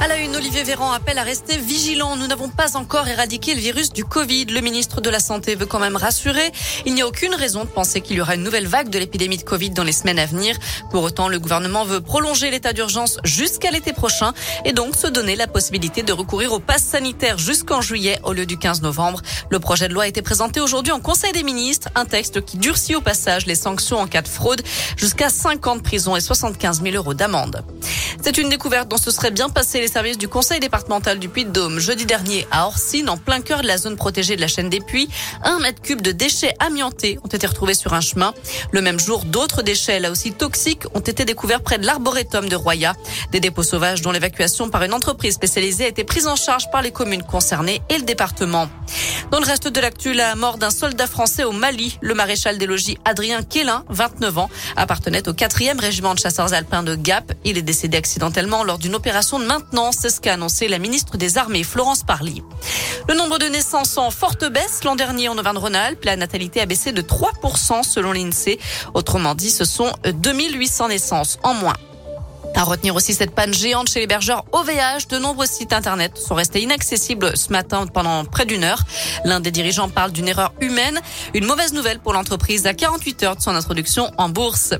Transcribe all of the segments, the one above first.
À la une, Olivier Véran appelle à rester vigilant. Nous n'avons pas encore éradiqué le virus du Covid. Le ministre de la Santé veut quand même rassurer. Il n'y a aucune raison de penser qu'il y aura une nouvelle vague de l'épidémie de Covid dans les semaines à venir. Pour autant, le gouvernement veut prolonger l'état d'urgence jusqu'à l'été prochain et donc se donner la possibilité de recourir au pass sanitaire jusqu'en juillet au lieu du 15 novembre. Le projet de loi a été présenté aujourd'hui en Conseil des ministres, un texte qui durcit au passage les sanctions en cas de fraude jusqu'à 5 ans de prison et 75 000 euros d'amende. C'est une découverte dont se serait bien passé les services du conseil départemental du Puy-de-Dôme jeudi dernier à Orsine, en plein cœur de la zone protégée de la chaîne des Puits. Un mètre cube de déchets amiantés ont été retrouvés sur un chemin. Le même jour, d'autres déchets, là aussi toxiques, ont été découverts près de l'arboretum de Roya. Des dépôts sauvages dont l'évacuation par une entreprise spécialisée a été prise en charge par les communes concernées et le département. Dans le reste de l'actu, la mort d'un soldat français au Mali, le maréchal des logis Adrien Quélin, 29 ans, appartenait au 4e régiment de chasseurs alpins de Gap. Il est décédé accidentellement lors d'une opération de maintenance, c'est ce qu'a annoncé la ministre des Armées, Florence Parly. Le nombre de naissances en forte baisse l'an dernier en Auvergne-Rhône-Alpes. La natalité a baissé de 3% selon l'INSEE. Autrement dit, ce sont 2800 naissances en moins. À retenir aussi cette panne géante chez l'hébergeur OVH. De nombreux sites internet sont restés inaccessibles ce matin pendant près d'une heure. L'un des dirigeants parle d'une erreur humaine. Une mauvaise nouvelle pour l'entreprise à 48 heures de son introduction en bourse.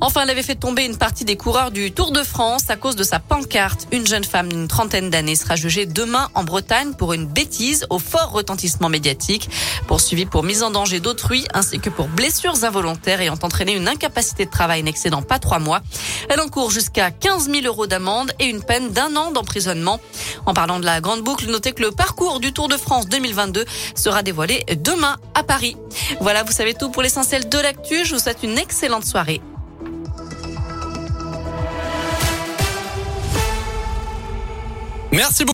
Enfin, elle avait fait tomber une partie des coureurs du Tour de France à cause de sa pancarte. Une jeune femme d'une trentaine d'années sera jugée demain en Bretagne pour une bêtise au fort retentissement médiatique, poursuivie pour mise en danger d'autrui ainsi que pour blessures involontaires ayant entraîné une incapacité de travail n'excédant pas trois mois. Elle encourt jusqu'à 15 000 euros d'amende et une peine d'un an d'emprisonnement. En parlant de la grande boucle, notez que le parcours du Tour de France 2022 sera dévoilé demain à Paris. Voilà, vous savez tout pour l'essentiel de l'actu. Je vous souhaite une excellente soirée.